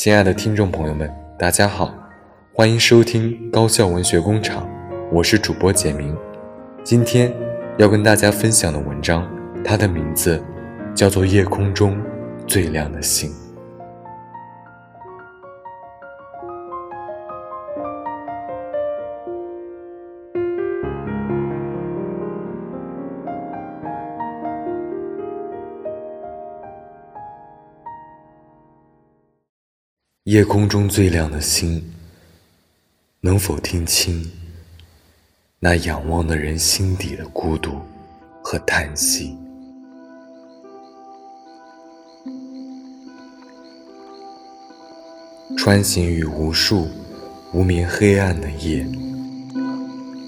亲爱的听众朋友们，大家好，欢迎收听高校文学工厂，我是主播简明。今天要跟大家分享的文章，它的名字叫做《夜空中最亮的星》。夜空中最亮的星，能否听清那仰望的人心底的孤独和叹息？穿行于无数无眠黑暗的夜，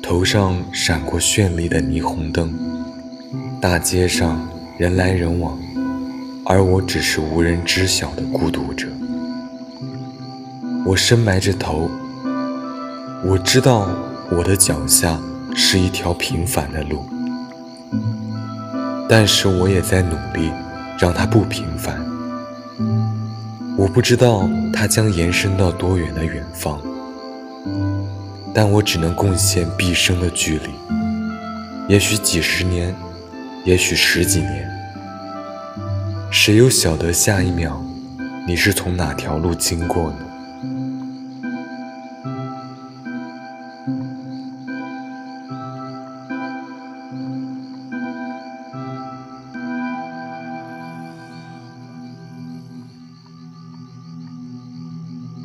头上闪过绚丽的霓虹灯，大街上人来人往，而我只是无人知晓的孤独者。我深埋着头，我知道我的脚下是一条平凡的路，但是我也在努力让它不平凡。我不知道它将延伸到多远的远方，但我只能贡献毕生的距离，也许几十年，也许十几年，谁又晓得下一秒你是从哪条路经过呢？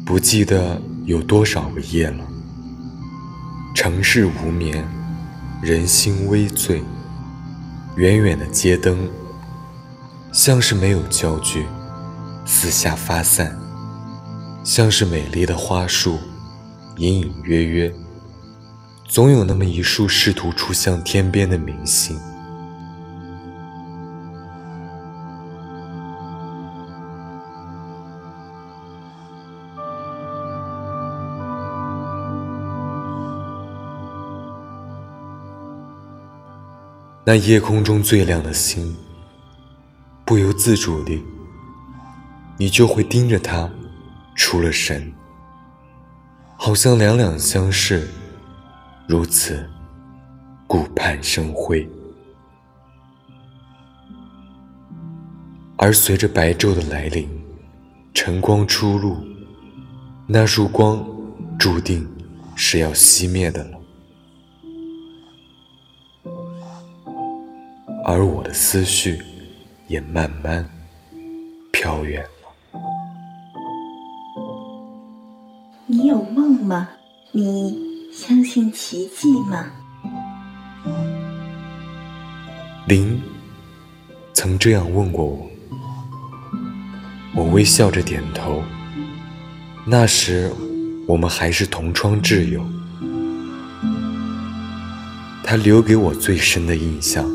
不记得有多少个夜了，城市无眠，人心微醉。远远的街灯，像是没有焦距，四下发散，像是美丽的花束，隐隐约约，总有那么一束试图出向天边的明星。那夜空中最亮的星，不由自主地，你就会盯着它，出了神，好像两两相视，如此顾盼生辉。而随着白昼的来临，晨光初露，那束光注定是要熄灭的了。而我的思绪也慢慢飘远了。你有梦吗？你相信奇迹吗？林曾这样问过我，我微笑着点头。那时我们还是同窗挚友，他留给我最深的印象。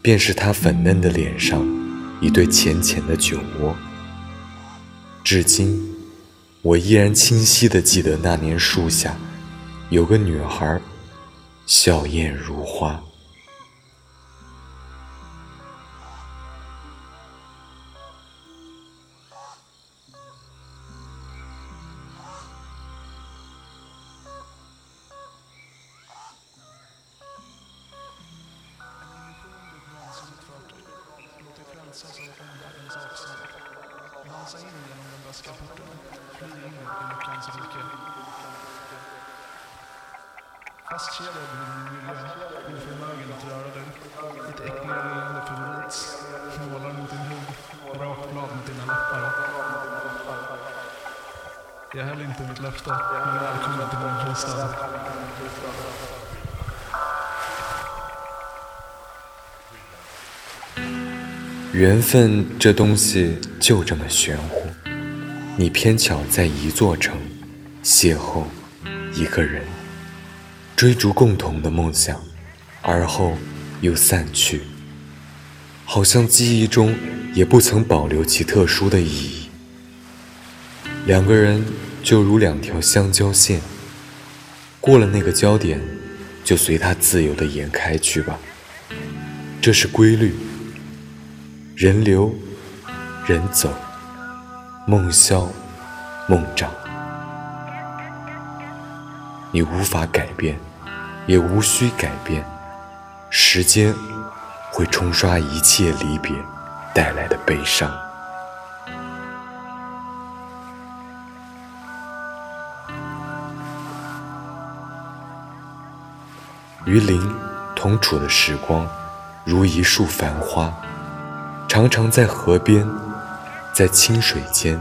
便是他粉嫩的脸上一对浅浅的酒窝。至今，我依然清晰地记得那年树下有个女孩，笑靥如花。Resa sig ända i saxen. Dansa in genom den väska porten. Fly in i lyckans rike. Fastkedjad vid min miljö, oförmögen att röra dig. Ditt äckliga leende förvrids. Nålar mot din hud, rakblad mot dina läppar. Jag höll inte mitt löfte, men välkommen till min fristad. 缘分这东西就这么玄乎，你偏巧在一座城邂逅一个人。”追逐共同的梦想，而后又散去，好像记忆中也不曾保留其特殊的意义。两个人就如两条相交线，过了那个交点，就随它自由地延开去吧。这是规律。人流，人走，梦消，梦长。你无法改变，也无需改变，时间会冲刷一切离别带来的悲伤。与林同处的时光，如一束繁花，常常在河边，在清水间，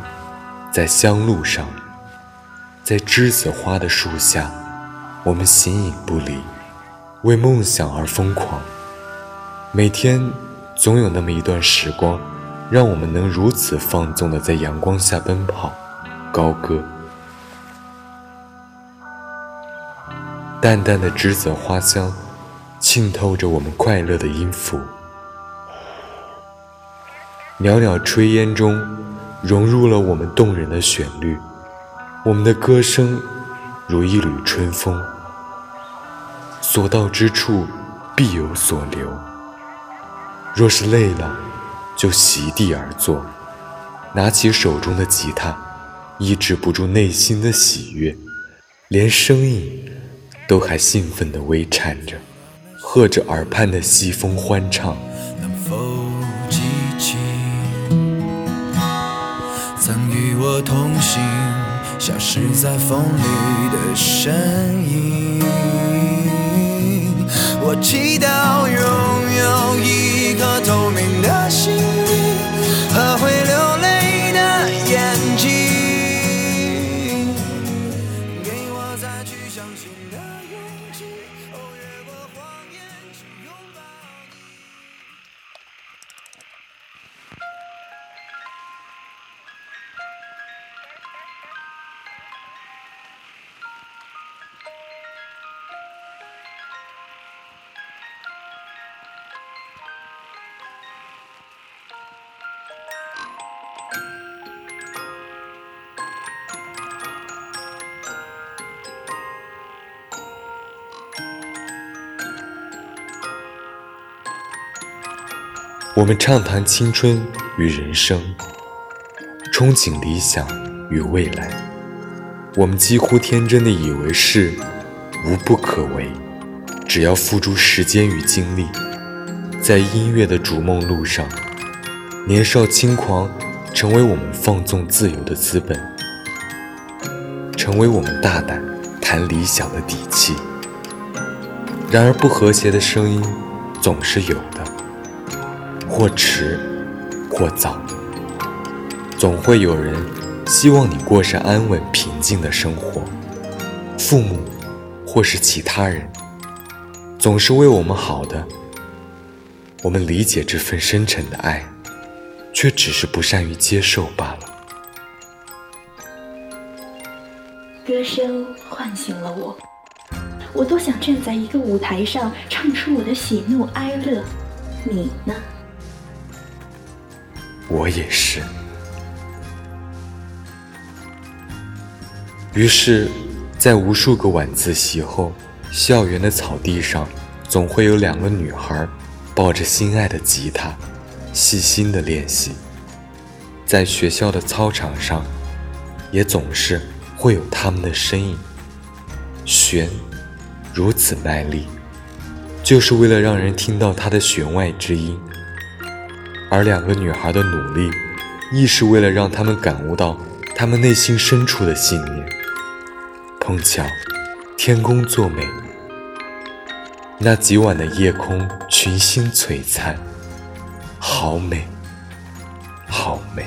在香路上。在栀子花的树下，我们形影不离，为梦想而疯狂。每天总有那么一段时光，让我们能如此放纵地在阳光下奔跑、高歌。淡淡的栀子花香，浸透着我们快乐的音符。袅袅炊烟中，融入了我们动人的旋律。我们的歌声如一缕春风，所到之处必有所留。若是累了，就席地而坐，拿起手中的吉他，抑制不住内心的喜悦，连声音都还兴奋地微颤着，和着耳畔的西风欢唱。我同行？消失在风里的身影。我祈祷永远我们畅谈青春与人生，憧憬理想与未来。我们几乎天真的以为是无不可为，只要付诸时间与精力，在音乐的逐梦路上，年少轻狂成为我们放纵自由的资本，成为我们大胆谈理想的底气。然而，不和谐的声音总是有。或迟，或早，总会有人希望你过上安稳平静的生活。父母，或是其他人，总是为我们好的。我们理解这份深沉的爱，却只是不善于接受罢了。歌声唤醒了我，我多想站在一个舞台上，唱出我的喜怒哀乐。你呢？我也是。于是，在无数个晚自习后，校园的草地上，总会有两个女孩抱着心爱的吉他，细心的练习。在学校的操场上，也总是会有他们的身影，弦如此卖力，就是为了让人听到它的弦外之音。而两个女孩的努力，亦是为了让他们感悟到他们内心深处的信念。碰巧，天公作美，那几晚的夜空群星璀璨，好美，好美。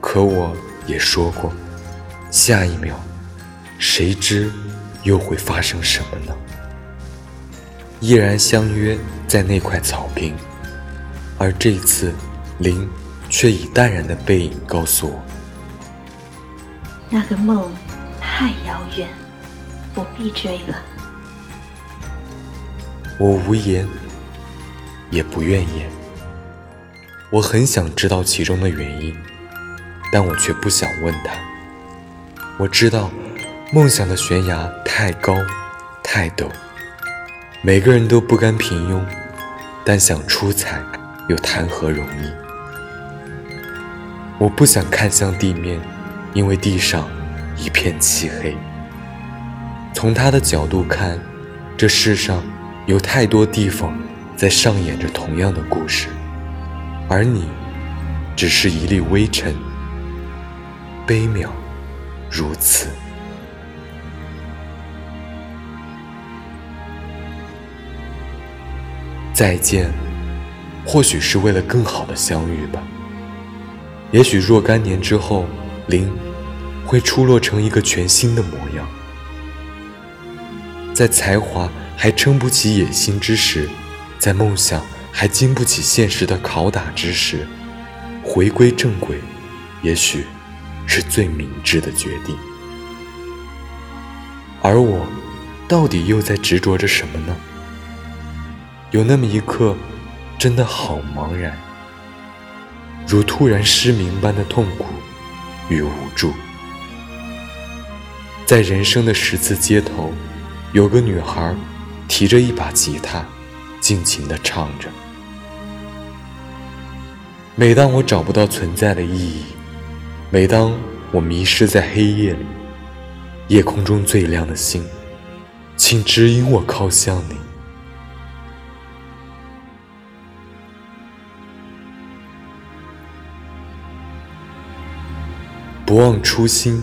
可我也说过，下一秒，谁知又会发生什么呢？依然相约在那块草坪，而这次，林却以淡然的背影告诉我：那个梦太遥远，不必追了。我无言，也不愿言。我很想知道其中的原因，但我却不想问他。我知道，梦想的悬崖太高，太陡。每个人都不甘平庸，但想出彩又谈何容易？我不想看向地面，因为地上一片漆黑。从他的角度看，这世上有太多地方在上演着同样的故事，而你只是一粒微尘，悲渺如此。再见，或许是为了更好的相遇吧。也许若干年之后，林会出落成一个全新的模样。在才华还撑不起野心之时，在梦想还经不起现实的拷打之时，回归正轨，也许是最明智的决定。而我，到底又在执着着什么呢？有那么一刻，真的好茫然，如突然失明般的痛苦与无助。在人生的十字街头。有个女孩提着一把吉他，尽情地唱着。每当我找不到存在的意义，每当我迷失在黑夜里，夜空中最亮的星，请指引我靠向你。不忘初心，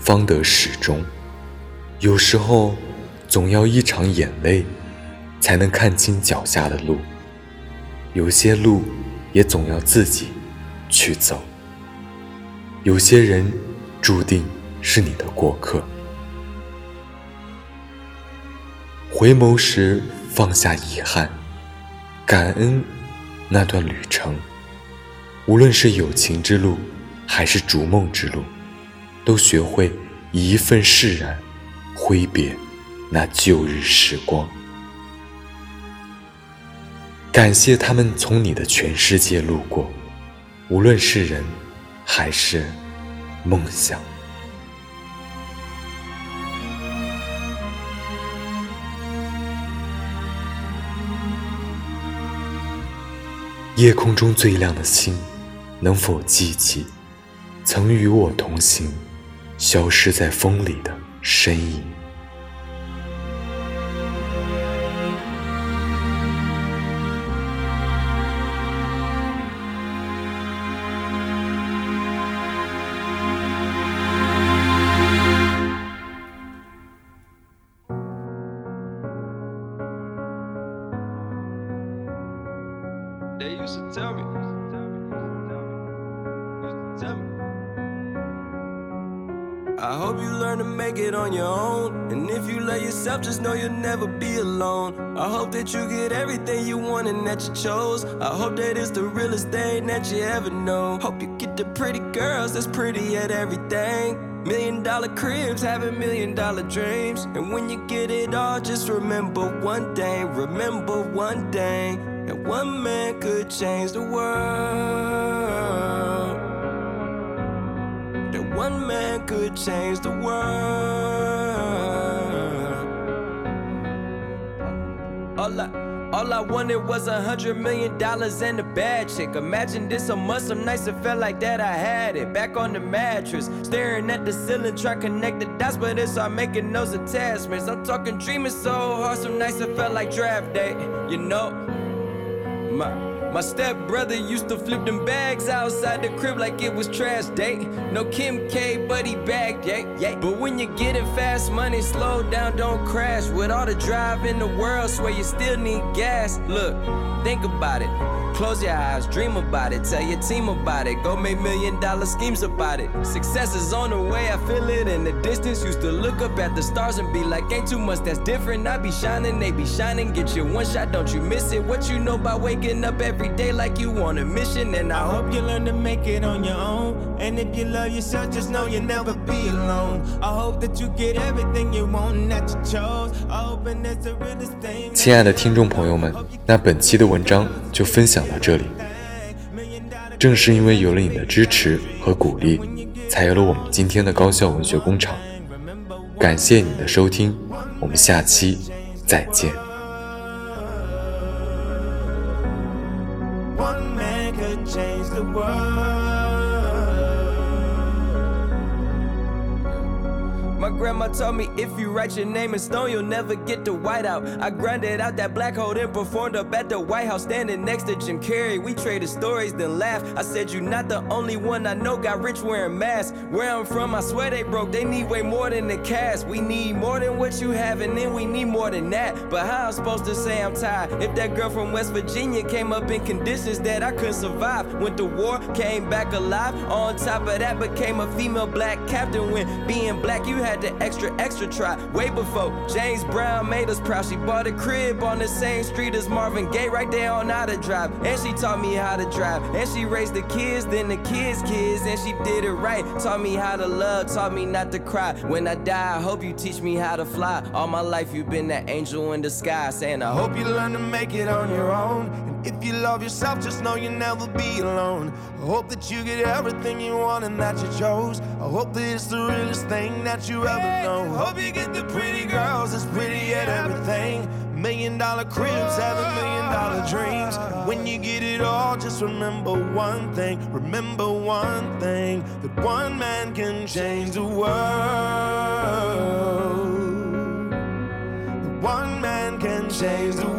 方得始终。有时候。总要一场眼泪，才能看清脚下的路。有些路，也总要自己去走。有些人，注定是你的过客。回眸时放下遗憾，感恩那段旅程。无论是友情之路，还是逐梦之路，都学会一份释然挥别。那旧日时光，感谢他们从你的全世界路过，无论是人还是梦想。夜空中最亮的星，能否记起曾与我同行、消失在风里的身影。Make it on your own. And if you love yourself, just know you'll never be alone. I hope that you get everything you want and that you chose. I hope that it's the realest thing that you ever know. Hope you get the pretty girls that's pretty at everything. Million dollar cribs, having million dollar dreams. And when you get it all, just remember one thing. Remember one thing. That one man could change the world could change the world. All I, all I wanted was a hundred million dollars and a bad chick. Imagine this a some nights it felt like that I had it. Back on the mattress, staring at the ceiling, trying to connect the dots, but it's all making those attachments. I'm talking dreaming so hard, some nights it felt like draft day. You know, my. My stepbrother used to flip them bags outside the crib like it was trash day. No Kim K, but he bagged, yeah, yeah. But when you get it fast money, slow down, don't crash. With all the drive in the world, swear you still need gas. Look, think about it. Close your eyes, dream about it, tell your team about it. Go make million dollar schemes about it. Success is on the way, I feel it in the distance. Used to look up at the stars and be like, ain't too much that's different. I be shining, they be shining. Get your one shot, don't you miss it. What you know about waking up every day like you on a mission? And I hope you learn to make it on your own. And if you love yourself, just know you'll never be alone. I hope that you get everything you want and that you chose. I hope that's the realest thing. 亲爱的听众朋友们，那本期的文章就分享到这里。正是因为有了你的支持和鼓励，才有了我们今天的高校文学工厂。感谢你的收听，我们下期再见。Could change the world. Grandma told me if you write your name in stone, you'll never get the white out. I grinded out that black hole, then performed up at the White House, standing next to Jim Carrey. We traded stories, then laughed. I said, You're not the only one I know got rich wearing masks. Where I'm from, I swear they broke. They need way more than the cash. We need more than what you have, and then we need more than that. But how I'm supposed to say I'm tired if that girl from West Virginia came up in conditions that I couldn't survive? Went to war, came back alive. On top of that, became a female black captain. When being black, you had to extra, extra try. Way before James Brown made us proud. She bought a crib on the same street as Marvin Gaye, right there on how to drive. And she taught me how to drive. And she raised the kids, then the kids' kids. And she did it right. Taught me how to love, taught me not to cry. When I die, I hope you teach me how to fly. All my life, you've been that angel in the sky. Saying, I hope Hope you learn to make it on your own. If you love yourself, just know you'll never be alone. I hope that you get everything you want and that you chose. I hope that it's the realest thing that you ever know. Hope you get the pretty girls that's pretty at everything. Million dollar cribs, have a million dollar dreams. When you get it all, just remember one thing. Remember one thing that one man can change the world. That one man can change the world.